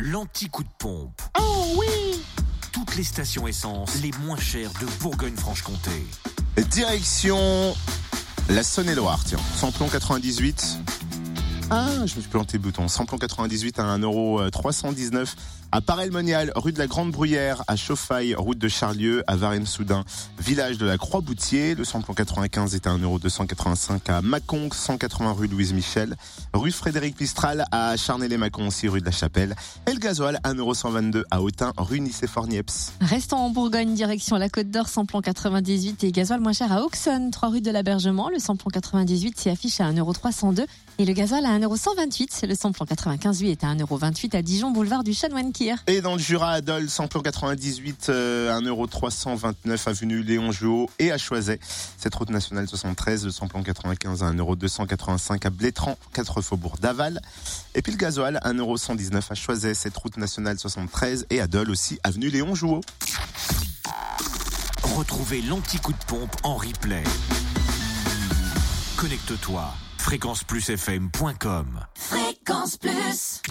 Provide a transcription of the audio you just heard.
l'anti-coup de pompe. Oh oui Toutes les stations essence les moins chères de Bourgogne-Franche-Comté. Direction la Saône-et-Loire, tiens. Samplon 98. Ah, je me suis planté le bouton. Samplon 98 à 1,319€ à Parelmonial, rue de la Grande Bruyère, à Chauffaille, route de Charlieu, à Varennes-Soudun, village de la Croix-Boutier. Le samplon 95 est à 1,285€ à Mâcon, 180 rue Louise Michel, rue Frédéric Mistral à Charnay-les-Mâcon aussi, rue de la Chapelle. Et le gasoil, 1,122€ à Autun, rue Nicéphore-Niepce. Restons en Bourgogne, direction la Côte d'Or, samplon 98 et gasoil moins cher à Auxonne, 3 rue de l'Abergement. Le samplon 98 s'y affiche à 1,302€ et le gasoil à 1,128€. Le samplon 95 lui est à 1,28€ à Dijon, boulevard du Chanoine Et dans le Jura, à Dole, samplon 98, euh, 1,329€ avenue Léon Jouot et à Choiset. Cette route nationale 73, le samplon 95 à 1,285€ à Blétran, 4 faubourg d'Aval. Et puis le gasoil, 1,119€ à Choiset, cette route nationale 73 et à Dole aussi, avenue Léon Jouot. Retrouvez l'anti-coup de pompe en replay. Connecte-toi. fréquenceplusfm.com Fréquence Plus